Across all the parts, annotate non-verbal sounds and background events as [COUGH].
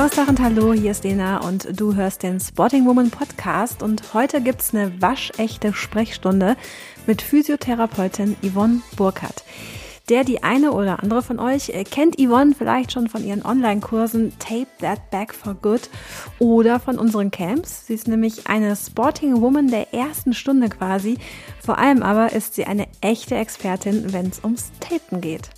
Servus Tag und Hallo, hier ist Lena und du hörst den Sporting Woman Podcast und heute gibt's eine waschechte Sprechstunde mit Physiotherapeutin Yvonne Burkhardt. Der, die eine oder andere von euch äh, kennt Yvonne vielleicht schon von ihren Online-Kursen Tape That Back for Good oder von unseren Camps. Sie ist nämlich eine Sporting Woman der ersten Stunde quasi. Vor allem aber ist sie eine echte Expertin, wenn es ums Tapen geht.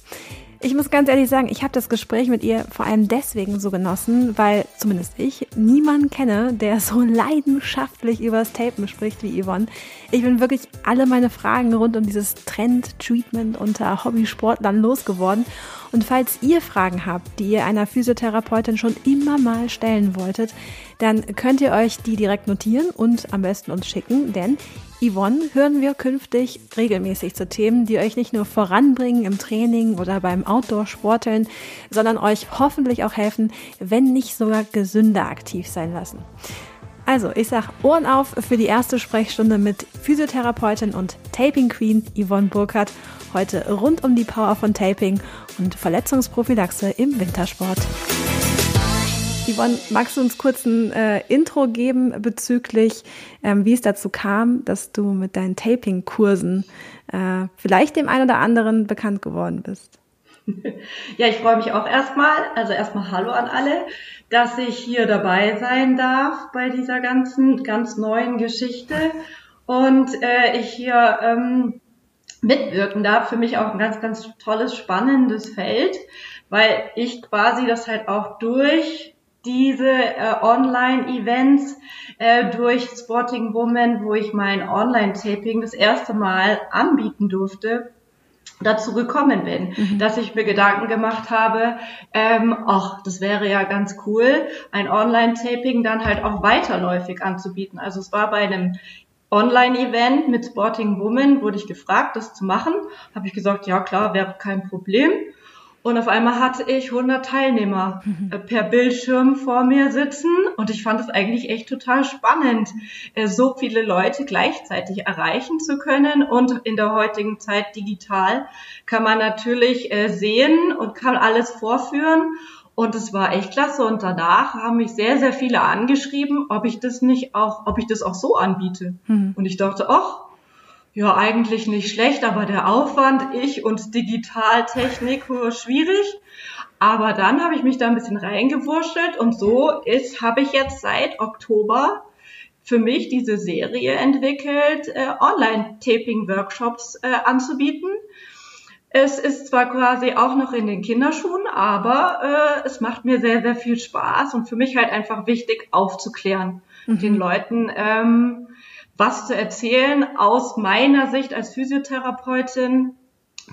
Ich muss ganz ehrlich sagen, ich habe das Gespräch mit ihr vor allem deswegen so genossen, weil zumindest ich niemanden kenne, der so leidenschaftlich über das Tapen spricht wie Yvonne. Ich bin wirklich alle meine Fragen rund um dieses Trend-Treatment unter Hobbysportlern losgeworden. Und falls ihr Fragen habt, die ihr einer Physiotherapeutin schon immer mal stellen wolltet, dann könnt ihr euch die direkt notieren und am besten uns schicken, denn Yvonne hören wir künftig regelmäßig zu Themen, die euch nicht nur voranbringen im Training oder beim Outdoor-Sporteln, sondern euch hoffentlich auch helfen, wenn nicht sogar gesünder aktiv sein lassen. Also, ich sag Ohren auf für die erste Sprechstunde mit Physiotherapeutin und Taping Queen Yvonne Burkhardt. Heute rund um die Power von Taping und Verletzungsprophylaxe im Wintersport. Yvonne, magst du uns kurz ein äh, Intro geben bezüglich, ähm, wie es dazu kam, dass du mit deinen Taping-Kursen äh, vielleicht dem einen oder anderen bekannt geworden bist? [LAUGHS] Ja, ich freue mich auch erstmal. Also erstmal Hallo an alle, dass ich hier dabei sein darf bei dieser ganzen, ganz neuen Geschichte und äh, ich hier ähm, mitwirken darf. Für mich auch ein ganz, ganz tolles, spannendes Feld, weil ich quasi das halt auch durch diese äh, Online-Events äh, durch Sporting Woman, wo ich mein Online-Taping das erste Mal anbieten durfte, dazu gekommen bin, mhm. dass ich mir Gedanken gemacht habe, ähm, ach, das wäre ja ganz cool, ein Online-Taping dann halt auch weiterläufig anzubieten. Also es war bei einem Online-Event mit Sporting Woman, wurde ich gefragt, das zu machen. Habe ich gesagt, ja klar, wäre kein Problem. Und auf einmal hatte ich 100 Teilnehmer äh, per Bildschirm vor mir sitzen und ich fand es eigentlich echt total spannend, äh, so viele Leute gleichzeitig erreichen zu können. Und in der heutigen Zeit digital kann man natürlich äh, sehen und kann alles vorführen. Und es war echt klasse. Und danach haben mich sehr, sehr viele angeschrieben, ob ich das nicht auch, ob ich das auch so anbiete. Mhm. Und ich dachte, ach, ja, eigentlich nicht schlecht, aber der Aufwand, ich und Digitaltechnik, schwierig. Aber dann habe ich mich da ein bisschen reingewurschtelt und so ist, habe ich jetzt seit Oktober für mich diese Serie entwickelt, äh, Online-Taping-Workshops äh, anzubieten. Es ist zwar quasi auch noch in den Kinderschuhen, aber äh, es macht mir sehr, sehr viel Spaß und für mich halt einfach wichtig aufzuklären, mhm. den Leuten ähm, was zu erzählen aus meiner Sicht als Physiotherapeutin,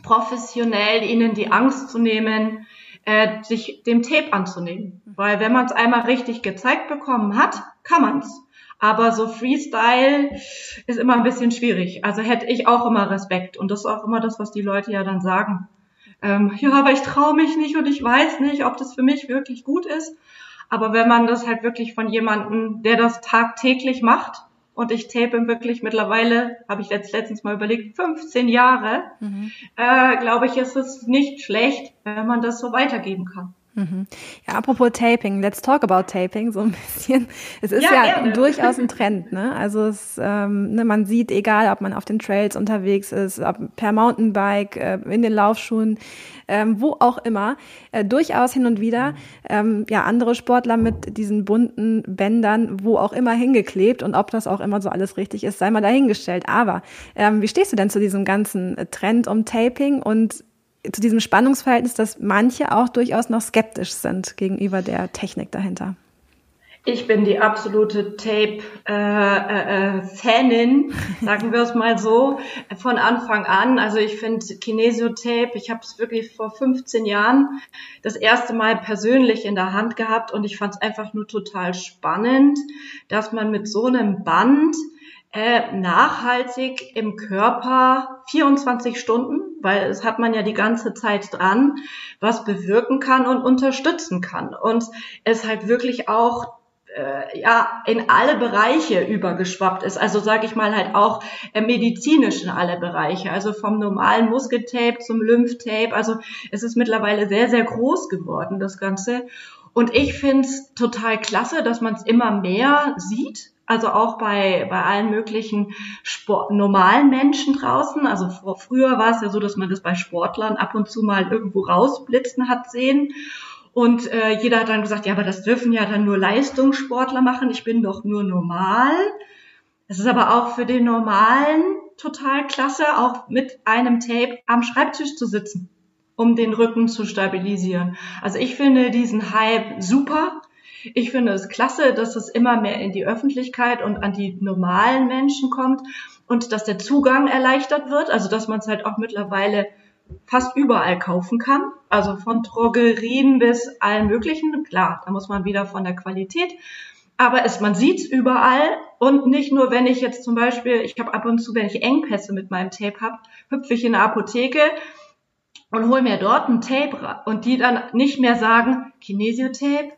professionell ihnen die Angst zu nehmen, äh, sich dem Tape anzunehmen. Weil wenn man es einmal richtig gezeigt bekommen hat, kann man's. Aber so Freestyle ist immer ein bisschen schwierig. Also hätte ich auch immer Respekt. Und das ist auch immer das, was die Leute ja dann sagen. Ähm, ja, aber ich traue mich nicht und ich weiß nicht, ob das für mich wirklich gut ist. Aber wenn man das halt wirklich von jemandem, der das tagtäglich macht, und ich tape wirklich mittlerweile, habe ich jetzt letztens mal überlegt, 15 Jahre. Mhm. Äh, Glaube ich, ist es nicht schlecht, wenn man das so weitergeben kann. Mhm. Ja, apropos Taping, let's talk about Taping so ein bisschen. Es ist ja, ja durchaus ein [LAUGHS] Trend, ne? Also es, ähm, ne, man sieht, egal ob man auf den Trails unterwegs ist, ob per Mountainbike, äh, in den Laufschuhen, ähm, wo auch immer, äh, durchaus hin und wieder ähm, ja andere Sportler mit diesen bunten Bändern, wo auch immer hingeklebt und ob das auch immer so alles richtig ist, sei mal dahingestellt. Aber ähm, wie stehst du denn zu diesem ganzen Trend um Taping und zu diesem Spannungsverhältnis, dass manche auch durchaus noch skeptisch sind gegenüber der Technik dahinter. Ich bin die absolute Tape-Fanin, äh, äh, [LAUGHS] sagen wir es mal so, von Anfang an. Also ich finde Kinesiotape, ich habe es wirklich vor 15 Jahren das erste Mal persönlich in der Hand gehabt und ich fand es einfach nur total spannend, dass man mit so einem Band äh, nachhaltig im Körper 24 Stunden, weil es hat man ja die ganze Zeit dran, was bewirken kann und unterstützen kann. Und es halt wirklich auch äh, ja in alle Bereiche übergeschwappt ist. Also sage ich mal halt auch äh, medizinisch in alle Bereiche. Also vom normalen Muskeltape zum Lymphtape. Also es ist mittlerweile sehr, sehr groß geworden, das Ganze. Und ich finde es total klasse, dass man es immer mehr sieht. Also auch bei, bei allen möglichen Sport, normalen Menschen draußen. Also vor, früher war es ja so, dass man das bei Sportlern ab und zu mal irgendwo rausblitzen hat sehen. Und äh, jeder hat dann gesagt, ja, aber das dürfen ja dann nur Leistungssportler machen. Ich bin doch nur normal. Es ist aber auch für den Normalen total klasse, auch mit einem Tape am Schreibtisch zu sitzen, um den Rücken zu stabilisieren. Also ich finde diesen Hype super. Ich finde es klasse, dass es immer mehr in die Öffentlichkeit und an die normalen Menschen kommt und dass der Zugang erleichtert wird, also dass man es halt auch mittlerweile fast überall kaufen kann, also von Drogerien bis allen möglichen. Klar, da muss man wieder von der Qualität. Aber es, man sieht's überall. Und nicht nur, wenn ich jetzt zum Beispiel, ich habe ab und zu, wenn ich Engpässe mit meinem Tape habe, hüpfe ich in eine Apotheke und hole mir dort ein Tape und die dann nicht mehr sagen, Kinesiotape,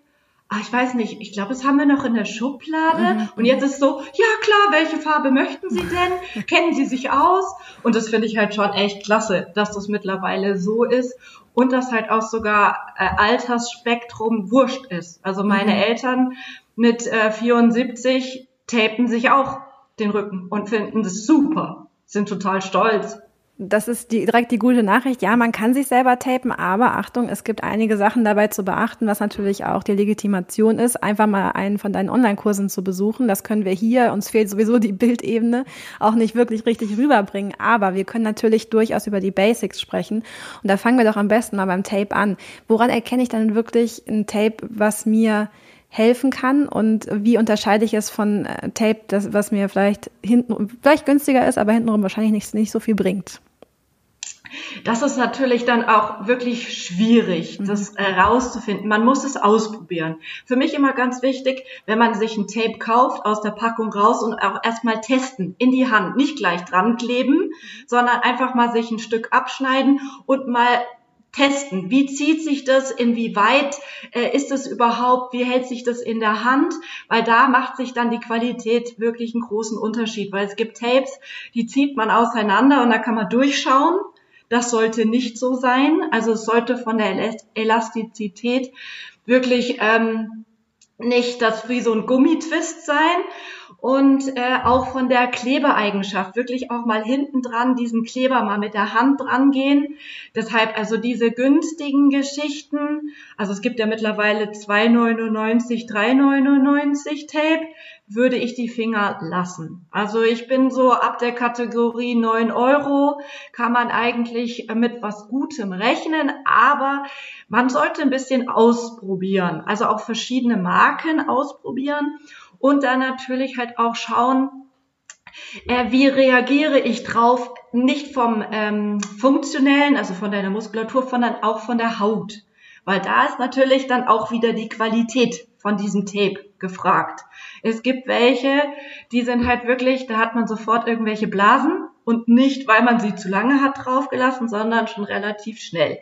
ah, ich weiß nicht, ich glaube, das haben wir noch in der Schublade. Mhm. Und jetzt ist so, ja klar, welche Farbe möchten Sie [LAUGHS] denn? Kennen Sie sich aus? Und das finde ich halt schon echt klasse, dass das mittlerweile so ist und dass halt auch sogar äh, Altersspektrum wurscht ist. Also meine mhm. Eltern mit äh, 74 tapen sich auch den Rücken und finden das super, sind total stolz. Das ist die, direkt die gute Nachricht. Ja, man kann sich selber tapen, aber Achtung, es gibt einige Sachen dabei zu beachten, was natürlich auch die Legitimation ist, einfach mal einen von deinen Online-Kursen zu besuchen. Das können wir hier, uns fehlt sowieso die Bildebene, auch nicht wirklich richtig rüberbringen. Aber wir können natürlich durchaus über die Basics sprechen. Und da fangen wir doch am besten mal beim Tape an. Woran erkenne ich dann wirklich ein Tape, was mir helfen kann und wie unterscheide ich es von äh, Tape, das, was mir vielleicht hinten, vielleicht günstiger ist, aber hintenrum wahrscheinlich nicht, nicht so viel bringt. Das ist natürlich dann auch wirklich schwierig, mhm. das herauszufinden. Man muss es ausprobieren. Für mich immer ganz wichtig, wenn man sich ein Tape kauft, aus der Packung raus und auch erstmal testen, in die Hand, nicht gleich dran kleben, sondern einfach mal sich ein Stück abschneiden und mal testen. Wie zieht sich das? Inwieweit äh, ist es überhaupt? Wie hält sich das in der Hand? Weil da macht sich dann die Qualität wirklich einen großen Unterschied. Weil es gibt Tapes, die zieht man auseinander und da kann man durchschauen. Das sollte nicht so sein. Also es sollte von der Elastizität wirklich ähm, nicht das wie so ein Gummitwist sein und äh, auch von der Klebeeigenschaft wirklich auch mal hinten dran diesen Kleber mal mit der Hand dran gehen. Deshalb also diese günstigen Geschichten, also es gibt ja mittlerweile 2,99, 3,99 Tape, würde ich die Finger lassen. Also ich bin so ab der Kategorie 9 Euro, kann man eigentlich mit was Gutem rechnen, aber man sollte ein bisschen ausprobieren, also auch verschiedene Marken ausprobieren und dann natürlich halt auch schauen, äh, wie reagiere ich drauf, nicht vom ähm, funktionellen, also von deiner Muskulatur, sondern auch von der Haut. Weil da ist natürlich dann auch wieder die Qualität von diesem Tape gefragt. Es gibt welche, die sind halt wirklich, da hat man sofort irgendwelche Blasen und nicht, weil man sie zu lange hat draufgelassen, sondern schon relativ schnell.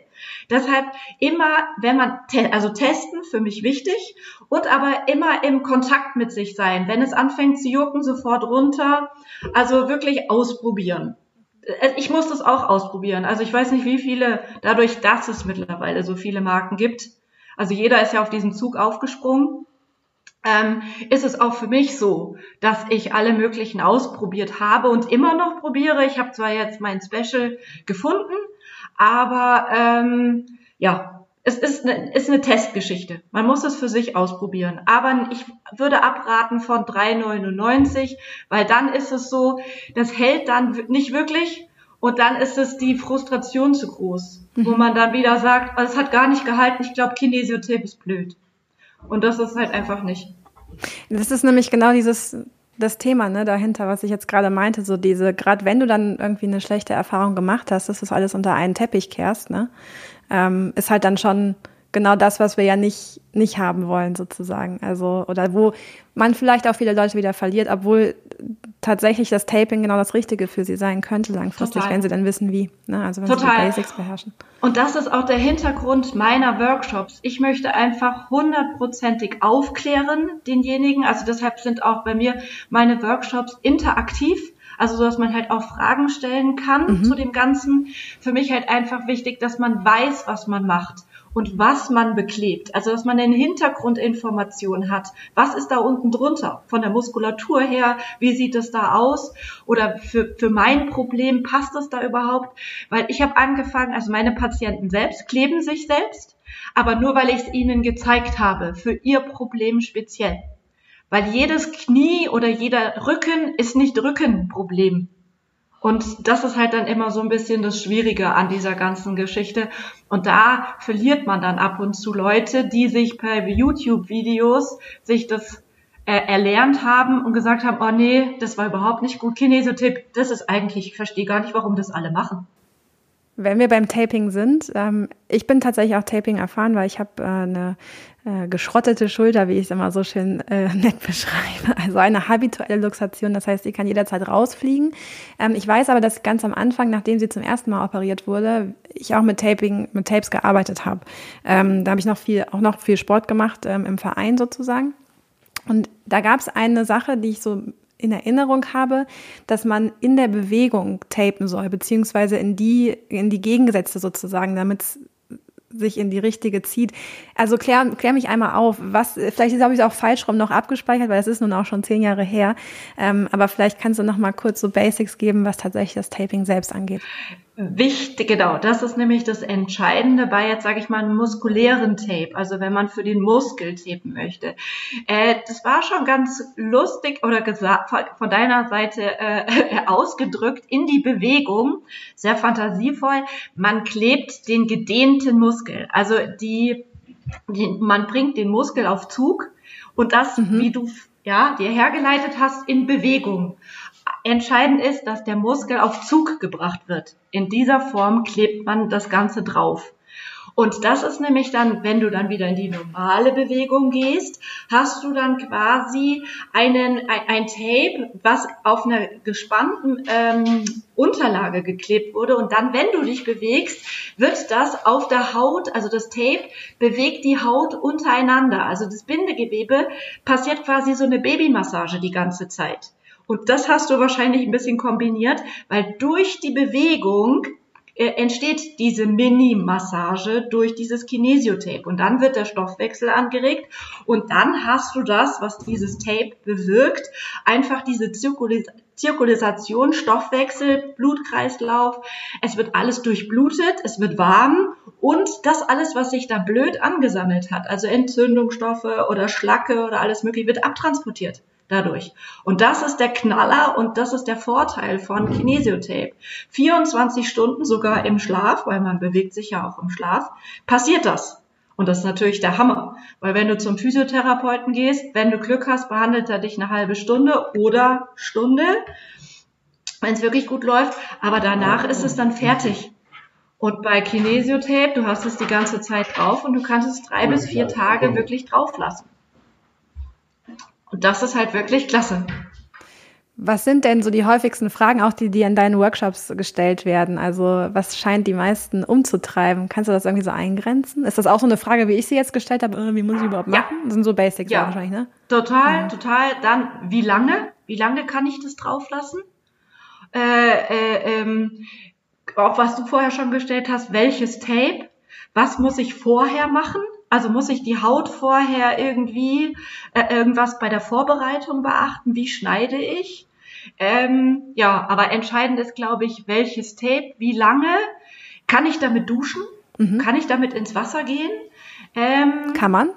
Deshalb immer, wenn man, te also testen, für mich wichtig, und aber immer im Kontakt mit sich sein. Wenn es anfängt zu jucken, sofort runter. Also wirklich ausprobieren. Äh, ich muss das auch ausprobieren. Also ich weiß nicht, wie viele, dadurch, dass es mittlerweile so viele Marken gibt. Also jeder ist ja auf diesen Zug aufgesprungen. Ähm, ist es auch für mich so, dass ich alle möglichen ausprobiert habe und immer noch probiere. Ich habe zwar jetzt mein Special gefunden, aber ähm, ja, es ist eine, ist eine Testgeschichte. Man muss es für sich ausprobieren. Aber ich würde abraten von 3,99, weil dann ist es so, das hält dann nicht wirklich und dann ist es die Frustration zu groß, mhm. wo man dann wieder sagt, oh, es hat gar nicht gehalten, ich glaube, Kinesiotape ist blöd. Und das ist halt einfach nicht. Das ist nämlich genau dieses das Thema ne, dahinter, was ich jetzt gerade meinte, so diese, gerade wenn du dann irgendwie eine schlechte Erfahrung gemacht hast, dass du alles unter einen Teppich kehrst, ne, ähm, ist halt dann schon genau das, was wir ja nicht, nicht haben wollen, sozusagen. Also, oder wo man vielleicht auch viele Leute wieder verliert, obwohl tatsächlich das Taping genau das Richtige für sie sein könnte langfristig, Total. wenn sie dann wissen, wie. Ne? Also wenn Total. sie die Basics beherrschen. Und das ist auch der Hintergrund meiner Workshops. Ich möchte einfach hundertprozentig aufklären, denjenigen. Also deshalb sind auch bei mir meine Workshops interaktiv. Also so, dass man halt auch Fragen stellen kann mhm. zu dem Ganzen. Für mich halt einfach wichtig, dass man weiß, was man macht und was man beklebt. Also dass man eine Hintergrundinformation hat. Was ist da unten drunter? Von der Muskulatur her, wie sieht es da aus? Oder für, für mein Problem, passt das da überhaupt? Weil ich habe angefangen, also meine Patienten selbst kleben sich selbst, aber nur weil ich es ihnen gezeigt habe, für ihr Problem speziell. Weil jedes Knie oder jeder Rücken ist nicht Rückenproblem. Und das ist halt dann immer so ein bisschen das Schwierige an dieser ganzen Geschichte. Und da verliert man dann ab und zu Leute, die sich per YouTube-Videos sich das äh, erlernt haben und gesagt haben, oh nee, das war überhaupt nicht gut. Kinesiotipp, das ist eigentlich, ich verstehe gar nicht, warum das alle machen. Wenn wir beim Taping sind, ähm, ich bin tatsächlich auch Taping erfahren, weil ich habe äh, eine äh, geschrottete Schulter, wie ich es immer so schön äh, [LAUGHS] nett beschreibe. Also eine habituelle Luxation, das heißt, sie kann jederzeit rausfliegen. Ähm, ich weiß aber, dass ganz am Anfang, nachdem sie zum ersten Mal operiert wurde, ich auch mit Taping, mit Tapes gearbeitet habe. Ähm, da habe ich noch viel, auch noch viel Sport gemacht ähm, im Verein sozusagen. Und da gab es eine Sache, die ich so in Erinnerung habe, dass man in der Bewegung tapen soll, beziehungsweise in die, in die Gegensätze sozusagen, damit sich in die richtige zieht. Also klär, klär mich einmal auf, was, vielleicht habe ich es auch falsch rum noch abgespeichert, weil es ist nun auch schon zehn Jahre her. Ähm, aber vielleicht kannst du noch mal kurz so Basics geben, was tatsächlich das Taping selbst angeht. Wichtig, genau. Das ist nämlich das Entscheidende bei jetzt, sage ich mal, einem muskulären Tape. Also wenn man für den Muskel tapen möchte. Äh, das war schon ganz lustig oder gesagt von deiner Seite äh, [LAUGHS] ausgedrückt in die Bewegung. Sehr fantasievoll. Man klebt den gedehnten Muskel. Also die, die man bringt den Muskel auf Zug und das, mhm. wie du ja, dir hergeleitet hast, in Bewegung. Entscheidend ist, dass der Muskel auf Zug gebracht wird. In dieser Form klebt man das Ganze drauf. Und das ist nämlich dann, wenn du dann wieder in die normale Bewegung gehst, hast du dann quasi einen, ein, Tape, was auf einer gespannten ähm, Unterlage geklebt wurde. Und dann, wenn du dich bewegst, wird das auf der Haut, also das Tape bewegt die Haut untereinander. Also das Bindegewebe passiert quasi so eine Babymassage die ganze Zeit. Und das hast du wahrscheinlich ein bisschen kombiniert, weil durch die Bewegung äh, entsteht diese Mini-Massage durch dieses Kinesiotape. Und dann wird der Stoffwechsel angeregt und dann hast du das, was dieses Tape bewirkt, einfach diese Zirkulis Zirkulisation, Stoffwechsel, Blutkreislauf. Es wird alles durchblutet, es wird warm und das alles, was sich da blöd angesammelt hat, also Entzündungsstoffe oder Schlacke oder alles mögliche, wird abtransportiert dadurch. Und das ist der Knaller und das ist der Vorteil von Kinesiotape. 24 Stunden sogar im Schlaf, weil man bewegt sich ja auch im Schlaf, passiert das. Und das ist natürlich der Hammer. Weil wenn du zum Physiotherapeuten gehst, wenn du Glück hast, behandelt er dich eine halbe Stunde oder Stunde, wenn es wirklich gut läuft. Aber danach ist es dann fertig. Und bei Kinesiotape, du hast es die ganze Zeit drauf und du kannst es drei bis vier Tage wirklich drauf lassen. Und das ist halt wirklich klasse. Was sind denn so die häufigsten Fragen, auch die dir in deinen Workshops gestellt werden? Also was scheint die meisten umzutreiben? Kannst du das irgendwie so eingrenzen? Ist das auch so eine Frage, wie ich sie jetzt gestellt habe? Wie muss ich überhaupt machen? Das sind so Basics ja. wahrscheinlich, ne? Total, ja. total. Dann, wie lange? Wie lange kann ich das drauflassen? Äh, äh, ähm, auch was du vorher schon gestellt hast, welches Tape? Was muss ich vorher machen? Also muss ich die Haut vorher irgendwie äh, irgendwas bei der Vorbereitung beachten? Wie schneide ich? Ähm, ja, aber entscheidend ist, glaube ich, welches Tape, wie lange. Kann ich damit duschen? Mhm. Kann ich damit ins Wasser gehen? Ähm, kann man?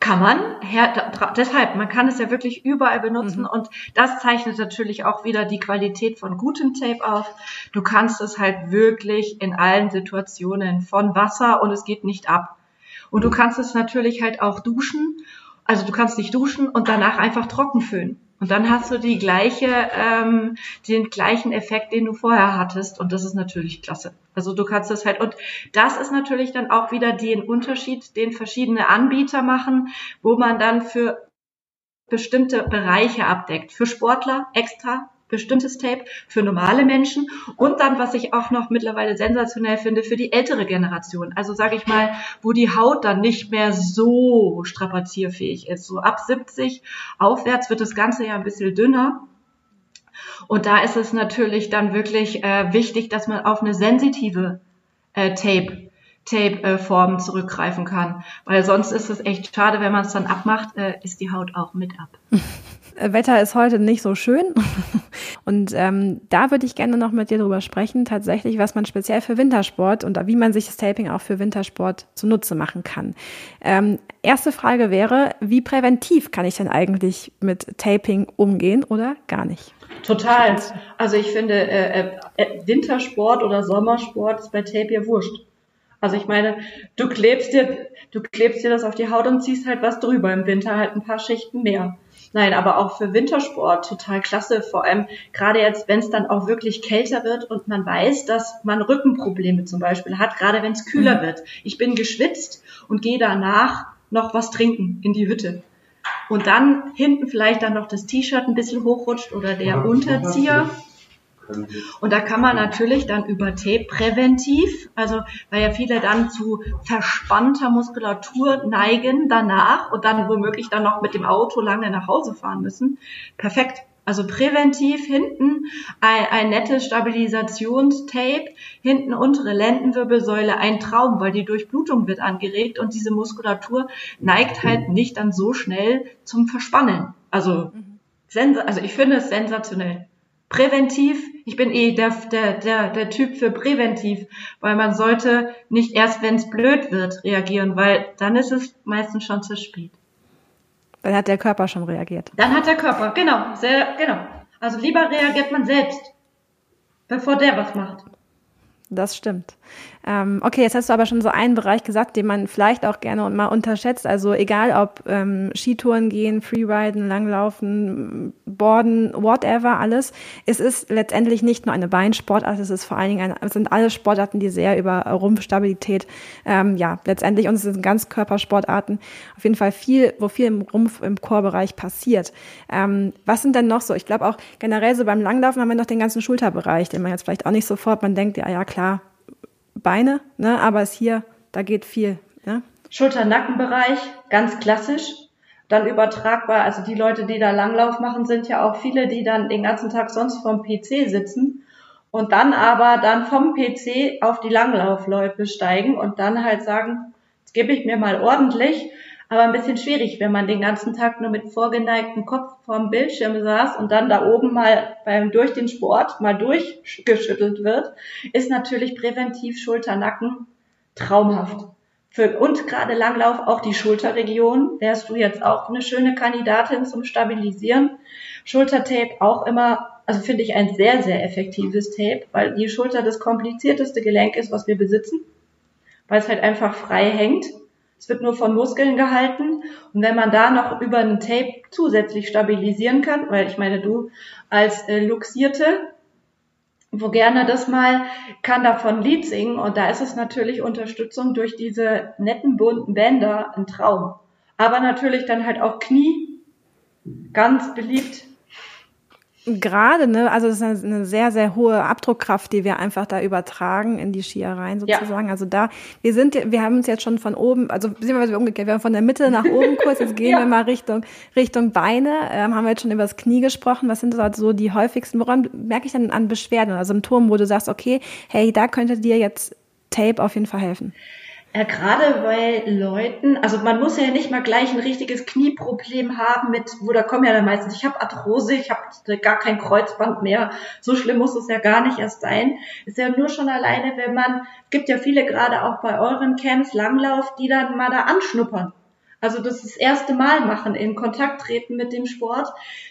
Kann man. Her, deshalb, man kann es ja wirklich überall benutzen mhm. und das zeichnet natürlich auch wieder die Qualität von gutem Tape auf. Du kannst es halt wirklich in allen Situationen von Wasser und es geht nicht ab. Und du kannst es natürlich halt auch duschen. Also du kannst dich duschen und danach einfach trocken föhnen. Und dann hast du die gleiche, ähm, den gleichen Effekt, den du vorher hattest. Und das ist natürlich klasse. Also du kannst das halt, und das ist natürlich dann auch wieder den Unterschied, den verschiedene Anbieter machen, wo man dann für bestimmte Bereiche abdeckt. Für Sportler extra bestimmtes Tape für normale Menschen und dann, was ich auch noch mittlerweile sensationell finde, für die ältere Generation. Also sage ich mal, wo die Haut dann nicht mehr so strapazierfähig ist. So ab 70 aufwärts wird das Ganze ja ein bisschen dünner. Und da ist es natürlich dann wirklich äh, wichtig, dass man auf eine sensitive äh, Tape Tape-Formen zurückgreifen kann. Weil sonst ist es echt schade, wenn man es dann abmacht, äh, ist die Haut auch mit ab. [LAUGHS] Wetter ist heute nicht so schön. [LAUGHS] Und ähm, da würde ich gerne noch mit dir drüber sprechen, tatsächlich, was man speziell für Wintersport und wie man sich das Taping auch für Wintersport zunutze machen kann. Ähm, erste Frage wäre, wie präventiv kann ich denn eigentlich mit Taping umgehen oder gar nicht? Total. Also ich finde, äh, äh, Wintersport oder Sommersport ist bei Tape ja wurscht. Also ich meine, du klebst dir, du klebst dir das auf die Haut und ziehst halt was drüber. Im Winter halt ein paar Schichten mehr. Nein, aber auch für Wintersport total klasse. Vor allem gerade jetzt, wenn es dann auch wirklich kälter wird und man weiß, dass man Rückenprobleme zum Beispiel hat, gerade wenn es kühler mhm. wird. Ich bin geschwitzt und gehe danach noch was trinken in die Hütte. Und dann hinten vielleicht dann noch das T-Shirt ein bisschen hochrutscht oder der Unterzieher. Und da kann man natürlich dann über Tape präventiv, also weil ja viele dann zu verspannter Muskulatur neigen danach und dann womöglich dann noch mit dem Auto lange nach Hause fahren müssen. Perfekt. Also präventiv hinten ein, ein nettes Stabilisationstape, hinten untere Lendenwirbelsäule ein Traum, weil die Durchblutung wird angeregt und diese Muskulatur neigt halt nicht dann so schnell zum Verspannen. Also, mhm. also ich finde es sensationell präventiv, ich bin eh der, der, der, der Typ für präventiv, weil man sollte nicht erst, wenn es blöd wird, reagieren, weil dann ist es meistens schon zu spät. Dann hat der Körper schon reagiert. Dann hat der Körper, genau, sehr, genau. Also lieber reagiert man selbst, bevor der was macht. Das stimmt. Ähm, okay, jetzt hast du aber schon so einen Bereich gesagt, den man vielleicht auch gerne mal unterschätzt. Also egal ob ähm, Skitouren gehen, Freeriden, Langlaufen, Borden, whatever, alles. Es ist letztendlich nicht nur eine Beinsportart, es ist vor allen Dingen eine, es sind alle Sportarten, die sehr über Rumpfstabilität, ähm, ja, letztendlich und es sind Ganzkörpersportarten. Auf jeden Fall viel, wo viel im Rumpf, im Chorbereich passiert. Ähm, was sind denn noch so? Ich glaube auch generell so beim Langlaufen haben wir noch den ganzen Schulterbereich, den man jetzt vielleicht auch nicht sofort, man denkt, ja, ja, klar, Beine, ne? aber es hier, da geht viel. Ne? Schulter-Nackenbereich, ganz klassisch. Dann übertragbar, also die Leute, die da Langlauf machen, sind ja auch viele, die dann den ganzen Tag sonst vorm PC sitzen und dann aber dann vom PC auf die Langlaufläufe steigen und dann halt sagen, jetzt gebe ich mir mal ordentlich, aber ein bisschen schwierig, wenn man den ganzen Tag nur mit vorgeneigtem Kopf vorm Bildschirm saß und dann da oben mal beim durch den Sport mal durchgeschüttelt wird, ist natürlich präventiv Schulternacken traumhaft. Für, und gerade Langlauf auch die Schulterregion wärst du jetzt auch eine schöne Kandidatin zum Stabilisieren. Schultertape auch immer, also finde ich ein sehr, sehr effektives Tape, weil die Schulter das komplizierteste Gelenk ist, was wir besitzen, weil es halt einfach frei hängt es wird nur von Muskeln gehalten. Und wenn man da noch über ein Tape zusätzlich stabilisieren kann, weil ich meine, du als äh, Luxierte, wo gerne das mal, kann davon Lied singen. Und da ist es natürlich Unterstützung durch diese netten bunten Bänder ein Traum. Aber natürlich dann halt auch Knie, ganz beliebt Gerade, ne, also das ist eine sehr, sehr hohe Abdruckkraft, die wir einfach da übertragen in die Skierereien sozusagen. Ja. Also da, wir sind, wir haben uns jetzt schon von oben, also beziehungsweise umgekehrt, wir haben von der Mitte nach oben kurz, jetzt gehen [LAUGHS] ja. wir mal Richtung, Richtung Beine, ähm, haben wir jetzt schon über das Knie gesprochen. Was sind also so die häufigsten, woran merke ich denn an Beschwerden oder Symptomen, wo du sagst, okay, hey, da könnte dir jetzt Tape auf jeden Fall helfen? Ja, gerade bei Leuten, also man muss ja nicht mal gleich ein richtiges Knieproblem haben mit, wo da kommen ja dann meistens, ich habe Arthrose, ich habe gar kein Kreuzband mehr, so schlimm muss es ja gar nicht erst sein. Ist ja nur schon alleine, wenn man, gibt ja viele gerade auch bei euren Camps Langlauf, die dann mal da anschnuppern. Also das, das erste Mal machen, in Kontakt treten mit dem Sport,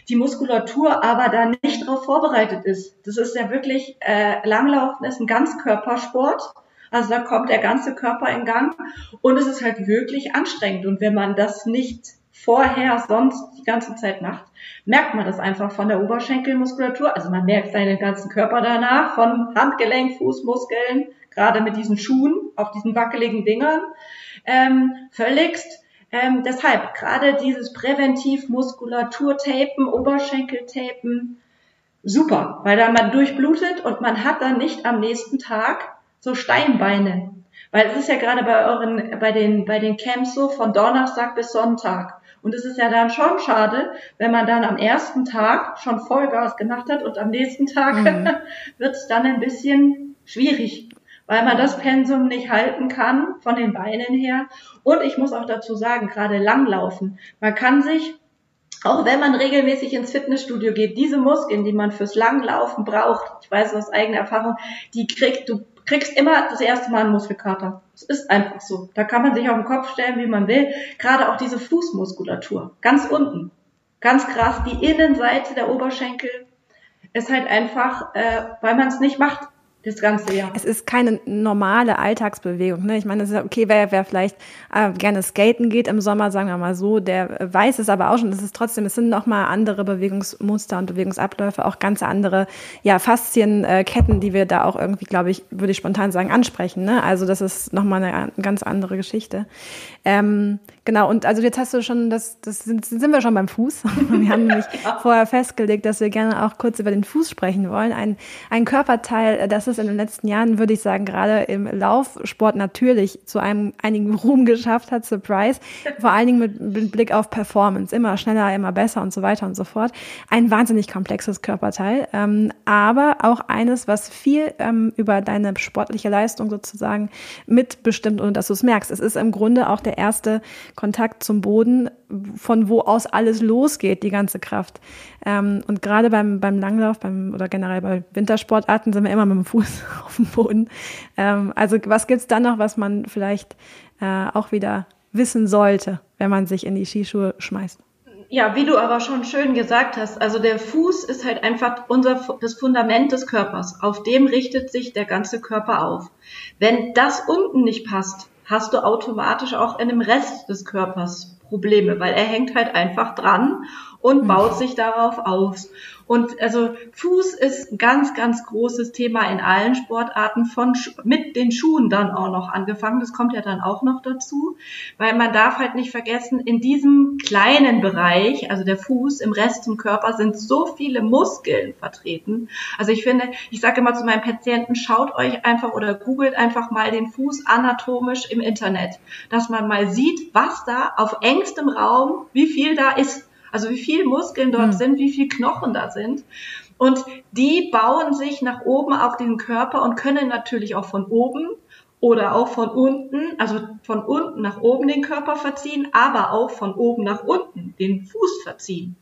die Muskulatur aber da nicht darauf vorbereitet ist. Das ist ja wirklich, äh, Langlaufen ist ein Ganzkörpersport also da kommt der ganze Körper in Gang und es ist halt wirklich anstrengend. Und wenn man das nicht vorher sonst die ganze Zeit macht, merkt man das einfach von der Oberschenkelmuskulatur. Also man merkt seinen ganzen Körper danach, von Handgelenk, Fußmuskeln, gerade mit diesen Schuhen auf diesen wackeligen Dingern, ähm, völligst. Ähm, deshalb gerade dieses präventiv Muskulatur-Tapen, Oberschenkel-Tapen, super, weil dann man durchblutet und man hat dann nicht am nächsten Tag so Steinbeine. Weil es ist ja gerade bei euren, bei den, bei den Camps so von Donnerstag bis Sonntag. Und es ist ja dann schon schade, wenn man dann am ersten Tag schon Vollgas gemacht hat und am nächsten Tag mhm. [LAUGHS] wird es dann ein bisschen schwierig. weil man das Pensum nicht halten kann von den Beinen her. Und ich muss auch dazu sagen, gerade Langlaufen. Man kann sich auch wenn man regelmäßig ins Fitnessstudio geht, diese Muskeln, die man fürs Langlaufen braucht, ich weiß aus eigener Erfahrung, die kriegt, du kriegst immer das erste Mal einen Muskelkater. Es ist einfach so. Da kann man sich auf den Kopf stellen, wie man will. Gerade auch diese Fußmuskulatur, ganz unten. Ganz krass, die Innenseite der Oberschenkel ist halt einfach, äh, weil man es nicht macht das ganze Jahr. Es ist keine normale Alltagsbewegung. Ne? Ich meine, es ist okay, wer, wer vielleicht äh, gerne skaten geht im Sommer, sagen wir mal so, der weiß es aber auch schon. Es ist trotzdem, es sind nochmal andere Bewegungsmuster und Bewegungsabläufe, auch ganz andere ja, Faszienketten, äh, die wir da auch irgendwie, glaube ich, würde ich spontan sagen, ansprechen. Ne? Also das ist nochmal eine, eine ganz andere Geschichte. Ähm, genau, und also jetzt hast du schon, das, das sind, sind wir schon beim Fuß. [LAUGHS] Wir haben nämlich [LAUGHS] vorher festgelegt, dass wir gerne auch kurz über den Fuß sprechen wollen. Ein, ein Körperteil, das ist in den letzten Jahren, würde ich sagen, gerade im Laufsport natürlich zu einem einigen Ruhm geschafft hat, Surprise. Vor allen Dingen mit, mit Blick auf Performance. Immer schneller, immer besser und so weiter und so fort. Ein wahnsinnig komplexes Körperteil, ähm, aber auch eines, was viel ähm, über deine sportliche Leistung sozusagen mitbestimmt, ohne dass du es merkst. Es ist im Grunde auch der erste Kontakt zum Boden, von wo aus alles losgeht, die ganze Kraft. Ähm, und gerade beim, beim Langlauf beim, oder generell bei Wintersportarten sind wir immer mit dem Fuß [LAUGHS] auf dem Boden. Ähm, also was gibt's dann noch, was man vielleicht äh, auch wieder wissen sollte, wenn man sich in die Skischuhe schmeißt? Ja, wie du aber schon schön gesagt hast, also der Fuß ist halt einfach unser, das Fundament des Körpers. Auf dem richtet sich der ganze Körper auf. Wenn das unten nicht passt, hast du automatisch auch in dem Rest des Körpers Probleme, weil er hängt halt einfach dran und mhm. baut sich darauf aus. Und also Fuß ist ein ganz, ganz großes Thema in allen Sportarten von mit den Schuhen dann auch noch angefangen. Das kommt ja dann auch noch dazu, weil man darf halt nicht vergessen, in diesem kleinen Bereich, also der Fuß, im Rest zum Körper sind so viele Muskeln vertreten. Also ich finde, ich sage immer zu meinen Patienten, schaut euch einfach oder googelt einfach mal den Fuß anatomisch im Internet, dass man mal sieht, was da auf engstem Raum, wie viel da ist. Also wie viel Muskeln dort mhm. sind, wie viel Knochen da sind. Und die bauen sich nach oben auf den Körper und können natürlich auch von oben oder auch von unten, also von unten nach oben den Körper verziehen, aber auch von oben nach unten den Fuß verziehen.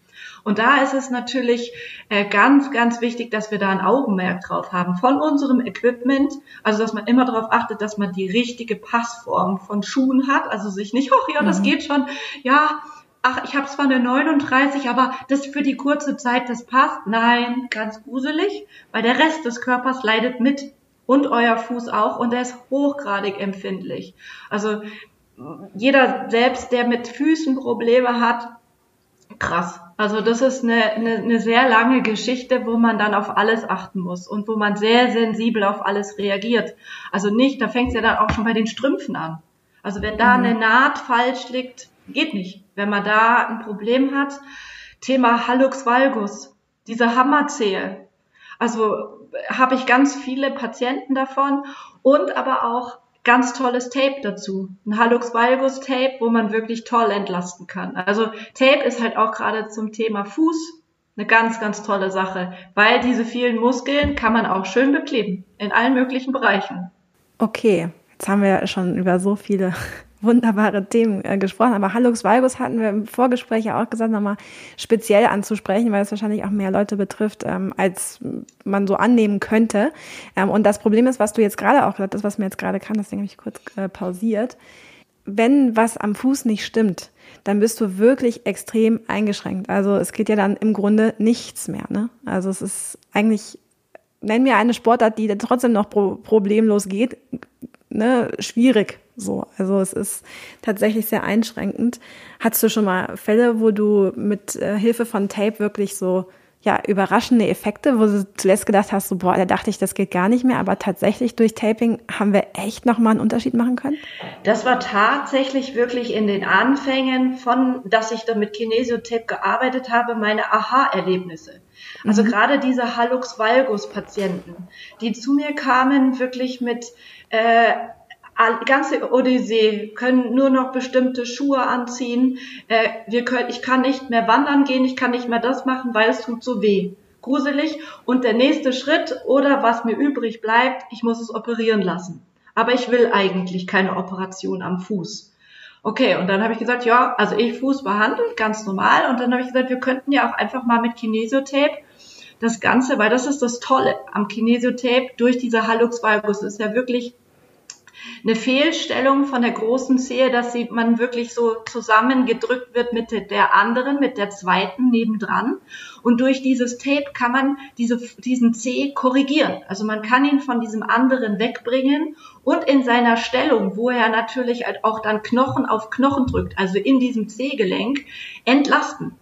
Und da ist es natürlich äh, ganz, ganz wichtig, dass wir da ein Augenmerk drauf haben von unserem Equipment. Also, dass man immer darauf achtet, dass man die richtige Passform von Schuhen hat. Also sich nicht, oh ja, das mhm. geht schon. Ja, ach, ich habe zwar eine 39, aber das für die kurze Zeit, das passt. Nein, ganz gruselig, weil der Rest des Körpers leidet mit und euer Fuß auch und er ist hochgradig empfindlich. Also jeder selbst, der mit Füßen Probleme hat, krass. Also das ist eine, eine, eine sehr lange Geschichte, wo man dann auf alles achten muss und wo man sehr sensibel auf alles reagiert. Also nicht, da fängt es ja dann auch schon bei den Strümpfen an. Also wenn da mhm. eine Naht falsch liegt, geht nicht. Wenn man da ein Problem hat, Thema Hallux valgus, diese Hammerzehe. Also habe ich ganz viele Patienten davon und aber auch ganz tolles Tape dazu. Ein Hallux valgus Tape, wo man wirklich toll entlasten kann. Also Tape ist halt auch gerade zum Thema Fuß eine ganz, ganz tolle Sache, weil diese vielen Muskeln kann man auch schön bekleben in allen möglichen Bereichen. Okay, jetzt haben wir schon über so viele wunderbare Themen äh, gesprochen. Aber Hallux Valgus hatten wir im Vorgespräch ja auch gesagt, nochmal speziell anzusprechen, weil es wahrscheinlich auch mehr Leute betrifft, ähm, als man so annehmen könnte. Ähm, und das Problem ist, was du jetzt gerade auch gesagt hast, was mir jetzt gerade kann, deswegen habe ich kurz äh, pausiert. Wenn was am Fuß nicht stimmt, dann bist du wirklich extrem eingeschränkt. Also es geht ja dann im Grunde nichts mehr. Ne? Also es ist eigentlich, nenn mir eine Sportart, die trotzdem noch pro problemlos geht, ne, schwierig so, also es ist tatsächlich sehr einschränkend. Hattest du schon mal Fälle, wo du mit äh, Hilfe von Tape wirklich so ja überraschende Effekte, wo du zuletzt gedacht hast, so boah, da dachte ich, das geht gar nicht mehr, aber tatsächlich durch Taping haben wir echt noch mal einen Unterschied machen können? Das war tatsächlich wirklich in den Anfängen von, dass ich da mit Kinesiotape gearbeitet habe, meine Aha-Erlebnisse. Also mhm. gerade diese Hallux valgus Patienten, die zu mir kamen wirklich mit äh, ganze Odyssee, können nur noch bestimmte Schuhe anziehen. Äh, wir können, ich kann nicht mehr wandern gehen, ich kann nicht mehr das machen, weil es tut so weh. gruselig. Und der nächste Schritt oder was mir übrig bleibt, ich muss es operieren lassen. Aber ich will eigentlich keine Operation am Fuß. Okay, und dann habe ich gesagt, ja, also ich Fuß behandelt, ganz normal. Und dann habe ich gesagt, wir könnten ja auch einfach mal mit Kinesiotape das Ganze, weil das ist das Tolle am Kinesiotape durch diese Hallux valgus, ist ja wirklich eine Fehlstellung von der großen Zehe, dass sie, man wirklich so zusammengedrückt wird mit der anderen, mit der zweiten nebendran. Und durch dieses Tape kann man diese, diesen Zeh korrigieren. Also man kann ihn von diesem anderen wegbringen und in seiner Stellung, wo er natürlich halt auch dann Knochen auf Knochen drückt, also in diesem Zehgelenk, entlasten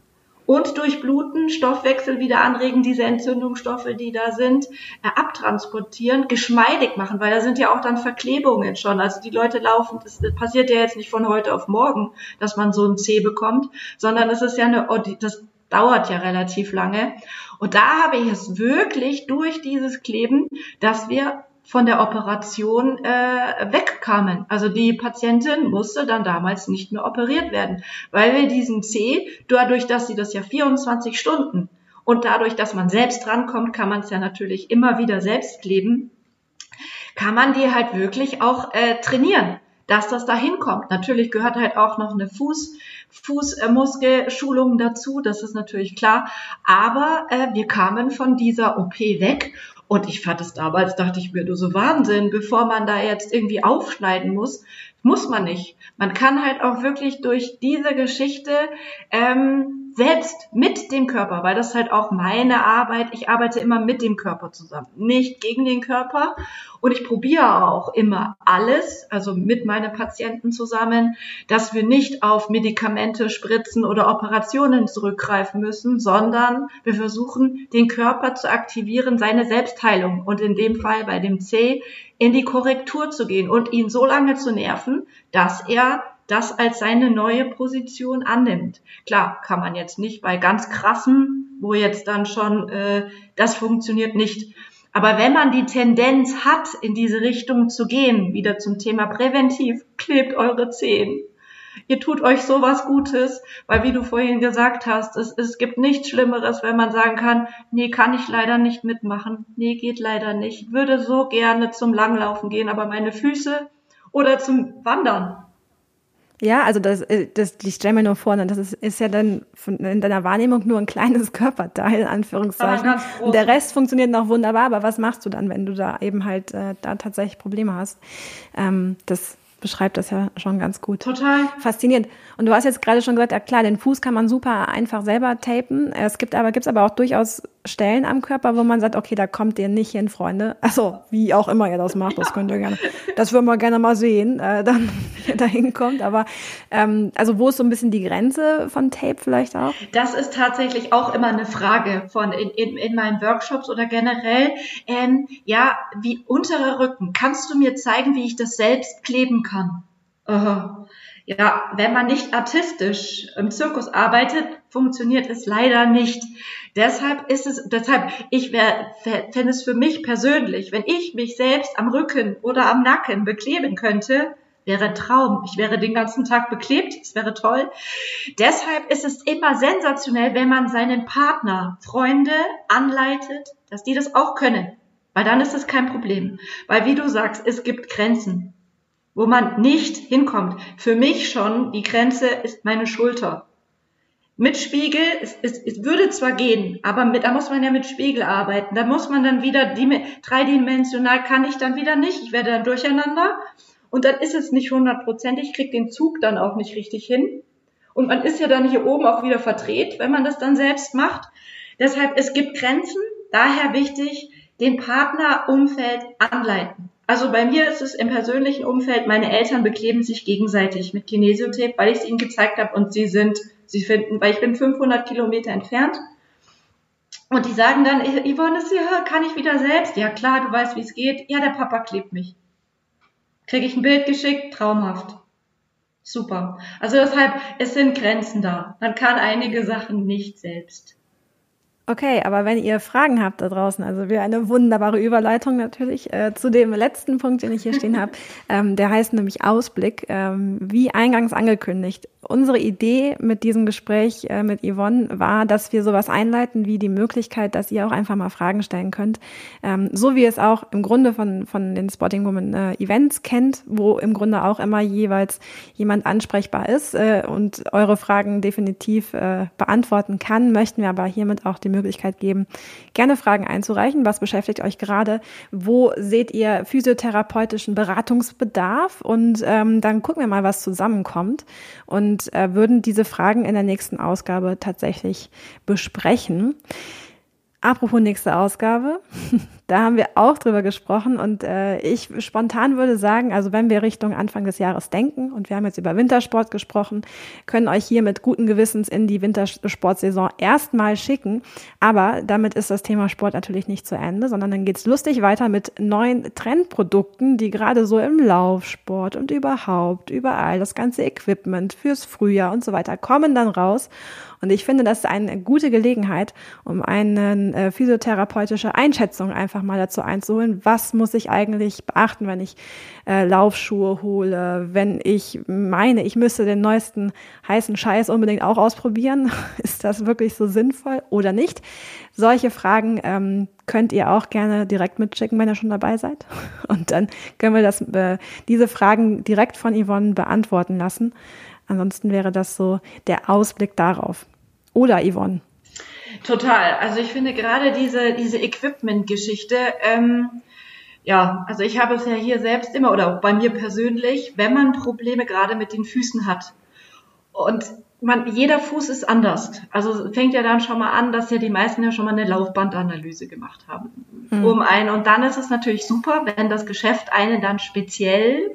und durchbluten, Stoffwechsel wieder anregen, diese Entzündungsstoffe, die da sind, äh, abtransportieren, geschmeidig machen, weil da sind ja auch dann Verklebungen schon. Also die Leute laufen, das, das passiert ja jetzt nicht von heute auf morgen, dass man so ein C bekommt, sondern es ist ja eine, das dauert ja relativ lange. Und da habe ich es wirklich durch dieses Kleben, dass wir von der Operation äh, wegkamen. Also die Patientin musste dann damals nicht mehr operiert werden, weil wir diesen C, dadurch, dass sie das ja 24 Stunden und dadurch, dass man selbst drankommt, kann man es ja natürlich immer wieder selbst kleben, kann man die halt wirklich auch äh, trainieren, dass das da hinkommt. Natürlich gehört halt auch noch eine Fuß, Fußmuskelschulung dazu, das ist natürlich klar. Aber äh, wir kamen von dieser OP weg und ich fand es damals, dachte ich mir, du so Wahnsinn, bevor man da jetzt irgendwie aufschneiden muss, muss man nicht. Man kann halt auch wirklich durch diese Geschichte ähm, selbst mit dem Körper, weil das halt auch meine Arbeit, ich arbeite immer mit dem Körper zusammen, nicht gegen den Körper. Und ich probiere auch immer alles, also mit meinen Patienten zusammen, dass wir nicht auf Medikamente, Spritzen oder Operationen zurückgreifen müssen, sondern wir versuchen, den Körper zu aktivieren, seine Selbstheilung und in dem Fall bei dem C in die Korrektur zu gehen und ihn so lange zu nerven, dass er das als seine neue Position annimmt. Klar, kann man jetzt nicht bei ganz krassen, wo jetzt dann schon äh, das funktioniert nicht. Aber wenn man die Tendenz hat, in diese Richtung zu gehen, wieder zum Thema präventiv, klebt eure Zehen. Ihr tut euch sowas Gutes, weil wie du vorhin gesagt hast, es, es gibt nichts Schlimmeres, wenn man sagen kann, nee, kann ich leider nicht mitmachen, nee, geht leider nicht, würde so gerne zum Langlaufen gehen, aber meine Füße oder zum Wandern, ja, also das, äh, das ich stelle mir nur vor, ne, das ist, ist ja dann von, in deiner Wahrnehmung nur ein kleines [LAUGHS] Körperteil, in Anführungszeichen. Und der Rest funktioniert noch wunderbar, aber was machst du dann, wenn du da eben halt äh, da tatsächlich Probleme hast? Ähm, das beschreibt das ja schon ganz gut. Total. Faszinierend. Und du hast jetzt gerade schon gesagt, ja klar, den Fuß kann man super einfach selber tapen. Es gibt aber, gibt's aber auch durchaus Stellen am Körper, wo man sagt, okay, da kommt ihr nicht hin, Freunde. Also, wie auch immer ihr das macht, das könnt ihr gerne, [LAUGHS] das würden wir gerne mal sehen, äh, dann, [LAUGHS] wie ihr da hinkommt. Aber, ähm, also, wo ist so ein bisschen die Grenze von Tape vielleicht auch? Das ist tatsächlich auch immer eine Frage von in, in, in meinen Workshops oder generell. Ähm, ja, wie unterer Rücken. Kannst du mir zeigen, wie ich das selbst kleben kann? Aha. Ja, wenn man nicht artistisch im Zirkus arbeitet, funktioniert es leider nicht. Deshalb ist es, deshalb, ich fände es für mich persönlich, wenn ich mich selbst am Rücken oder am Nacken bekleben könnte, wäre Traum. Ich wäre den ganzen Tag beklebt, es wäre toll. Deshalb ist es immer sensationell, wenn man seinen Partner, Freunde anleitet, dass die das auch können. Weil dann ist es kein Problem. Weil wie du sagst, es gibt Grenzen wo man nicht hinkommt. Für mich schon, die Grenze ist meine Schulter. Mit Spiegel, es, es, es würde zwar gehen, aber mit, da muss man ja mit Spiegel arbeiten. Da muss man dann wieder, dreidimensional kann ich dann wieder nicht. Ich werde dann durcheinander. Und dann ist es nicht hundertprozentig, krieg den Zug dann auch nicht richtig hin. Und man ist ja dann hier oben auch wieder verdreht, wenn man das dann selbst macht. Deshalb, es gibt Grenzen. Daher wichtig, den Partnerumfeld anleiten. Also bei mir ist es im persönlichen Umfeld, meine Eltern bekleben sich gegenseitig mit Kinesiotape, weil ich es ihnen gezeigt habe und sie sind, sie finden, weil ich bin 500 Kilometer entfernt. Und die sagen dann, Yvonne, ist hier, kann ich wieder selbst? Ja klar, du weißt, wie es geht. Ja, der Papa klebt mich. Kriege ich ein Bild geschickt? Traumhaft. Super. Also deshalb, es sind Grenzen da. Man kann einige Sachen nicht selbst. Okay, aber wenn ihr Fragen habt da draußen, also wir eine wunderbare Überleitung natürlich äh, zu dem letzten Punkt, den ich hier stehen habe. [LAUGHS] Ähm, der heißt nämlich Ausblick. Ähm, wie eingangs angekündigt, unsere Idee mit diesem Gespräch äh, mit Yvonne war, dass wir sowas einleiten wie die Möglichkeit, dass ihr auch einfach mal Fragen stellen könnt. Ähm, so wie ihr es auch im Grunde von, von den Spotting Woman äh, Events kennt, wo im Grunde auch immer jeweils jemand ansprechbar ist äh, und eure Fragen definitiv äh, beantworten kann, möchten wir aber hiermit auch die Möglichkeit geben, gerne Fragen einzureichen. Was beschäftigt euch gerade? Wo seht ihr physiotherapeutischen Beratungsbedarf? Und ähm, dann gucken wir mal, was zusammenkommt und äh, würden diese Fragen in der nächsten Ausgabe tatsächlich besprechen. Apropos nächste Ausgabe, [LAUGHS] da haben wir auch drüber gesprochen und äh, ich spontan würde sagen, also wenn wir Richtung Anfang des Jahres denken und wir haben jetzt über Wintersport gesprochen, können euch hier mit guten Gewissens in die Wintersportsaison erstmal schicken. Aber damit ist das Thema Sport natürlich nicht zu Ende, sondern dann geht's lustig weiter mit neuen Trendprodukten, die gerade so im Laufsport und überhaupt überall das ganze Equipment fürs Frühjahr und so weiter kommen dann raus. Und ich finde, das ist eine gute Gelegenheit, um eine äh, physiotherapeutische Einschätzung einfach mal dazu einzuholen. Was muss ich eigentlich beachten, wenn ich äh, Laufschuhe hole, wenn ich meine, ich müsste den neuesten heißen Scheiß unbedingt auch ausprobieren? [LAUGHS] ist das wirklich so sinnvoll oder nicht? Solche Fragen ähm, könnt ihr auch gerne direkt mitschicken, wenn ihr schon dabei seid. [LAUGHS] Und dann können wir das, äh, diese Fragen direkt von Yvonne beantworten lassen. Ansonsten wäre das so der Ausblick darauf. Oder Yvonne? Total. Also ich finde gerade diese, diese Equipment-Geschichte, ähm, ja, also ich habe es ja hier selbst immer oder auch bei mir persönlich, wenn man Probleme gerade mit den Füßen hat. Und man, jeder Fuß ist anders. Also fängt ja dann schon mal an, dass ja die meisten ja schon mal eine Laufbandanalyse gemacht haben. Mhm. Um einen. Und dann ist es natürlich super, wenn das Geschäft einen dann speziell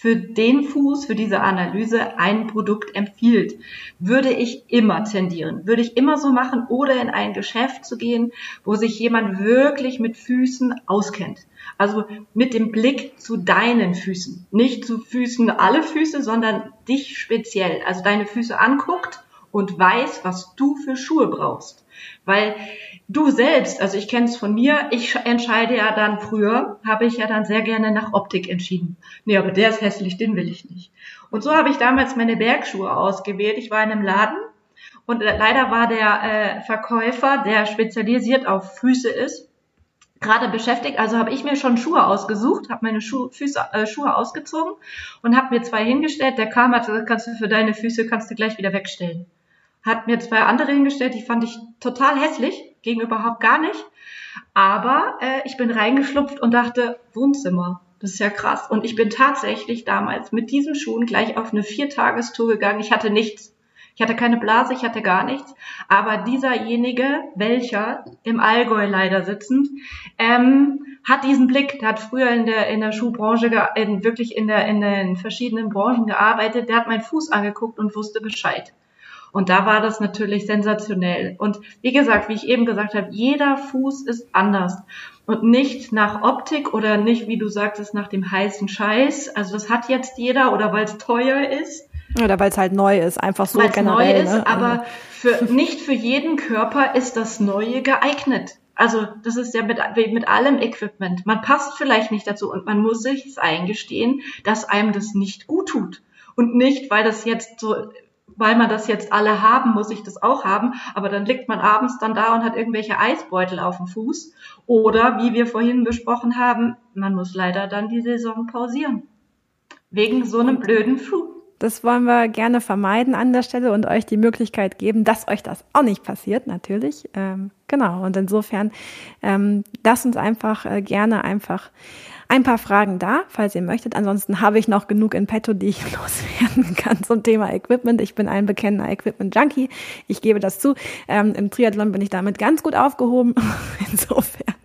für den Fuß, für diese Analyse ein Produkt empfiehlt, würde ich immer tendieren, würde ich immer so machen oder in ein Geschäft zu gehen, wo sich jemand wirklich mit Füßen auskennt. Also mit dem Blick zu deinen Füßen, nicht zu Füßen alle Füße, sondern dich speziell, also deine Füße anguckt und weiß, was du für Schuhe brauchst. Weil du selbst, also ich kenne es von mir, ich entscheide ja dann früher, habe ich ja dann sehr gerne nach Optik entschieden. Nee, aber der ist hässlich, den will ich nicht. Und so habe ich damals meine Bergschuhe ausgewählt. Ich war in einem Laden und äh, leider war der äh, Verkäufer, der spezialisiert auf Füße ist, gerade beschäftigt. Also habe ich mir schon Schuhe ausgesucht, habe meine Schuhe, Füße, äh, Schuhe ausgezogen und habe mir zwei hingestellt. Der kam, hat gesagt, kannst du für deine Füße kannst du gleich wieder wegstellen hat mir zwei andere hingestellt, die fand ich total hässlich, ging überhaupt gar nicht. Aber äh, ich bin reingeschlupft und dachte, Wohnzimmer, das ist ja krass. Und ich bin tatsächlich damals mit diesen Schuhen gleich auf eine Viertagestour gegangen. Ich hatte nichts. Ich hatte keine Blase, ich hatte gar nichts. Aber dieserjenige, welcher im Allgäu leider sitzend, ähm, hat diesen Blick, der hat früher in der, in der Schuhbranche, in, wirklich in, der, in den verschiedenen Branchen gearbeitet, der hat meinen Fuß angeguckt und wusste Bescheid. Und da war das natürlich sensationell. Und wie gesagt, wie ich eben gesagt habe, jeder Fuß ist anders. Und nicht nach Optik oder nicht, wie du sagtest, nach dem heißen Scheiß. Also das hat jetzt jeder oder weil es teuer ist. Oder weil es halt neu ist, einfach so weil's generell. neu ist, ne? aber für, nicht für jeden Körper ist das Neue geeignet. Also das ist ja mit, mit allem Equipment. Man passt vielleicht nicht dazu und man muss sich eingestehen, dass einem das nicht gut tut. Und nicht, weil das jetzt so weil man das jetzt alle haben, muss ich das auch haben. Aber dann liegt man abends dann da und hat irgendwelche Eisbeutel auf dem Fuß. Oder, wie wir vorhin besprochen haben, man muss leider dann die Saison pausieren. Wegen so einem blöden Flug. Das wollen wir gerne vermeiden an der Stelle und euch die Möglichkeit geben, dass euch das auch nicht passiert, natürlich. Ähm, genau. Und insofern, ähm, lasst uns einfach äh, gerne einfach ein paar Fragen da, falls ihr möchtet. Ansonsten habe ich noch genug in petto, die ich [LAUGHS] loswerden kann zum Thema Equipment. Ich bin ein bekennender Equipment-Junkie. Ich gebe das zu. Ähm, Im Triathlon bin ich damit ganz gut aufgehoben. [LAUGHS] Insofern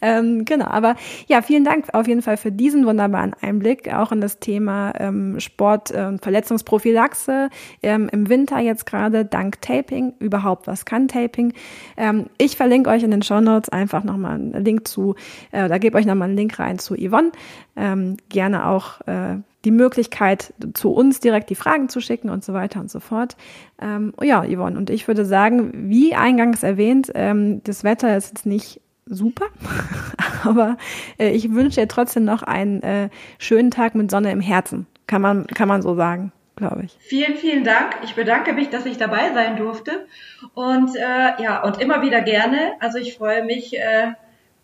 ähm, genau, aber ja, vielen Dank auf jeden Fall für diesen wunderbaren Einblick auch in das Thema ähm, Sport und ähm, Verletzungsprophylaxe ähm, im Winter jetzt gerade dank Taping. Überhaupt, was kann Taping? Ähm, ich verlinke euch in den Show Notes einfach nochmal einen Link zu, äh, da gebe euch nochmal einen Link rein zu Yvonne. Ähm, gerne auch äh, die Möglichkeit, zu uns direkt die Fragen zu schicken und so weiter und so fort. Ähm, ja, Yvonne, und ich würde sagen, wie eingangs erwähnt, ähm, das Wetter ist jetzt nicht super, [LAUGHS] aber äh, ich wünsche dir trotzdem noch einen äh, schönen Tag mit Sonne im Herzen. Kann man, kann man so sagen, glaube ich. Vielen, vielen Dank. Ich bedanke mich, dass ich dabei sein durfte. Und äh, ja, und immer wieder gerne. Also ich freue mich, äh,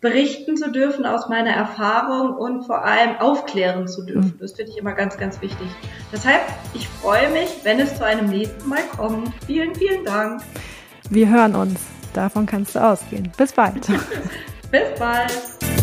berichten zu dürfen aus meiner Erfahrung und vor allem aufklären zu dürfen. Das finde ich immer ganz, ganz wichtig. Deshalb, ich freue mich, wenn es zu einem nächsten Mal kommt. Vielen, vielen Dank. Wir hören uns. Davon kannst du ausgehen. Bis bald. [LAUGHS] Bis bald.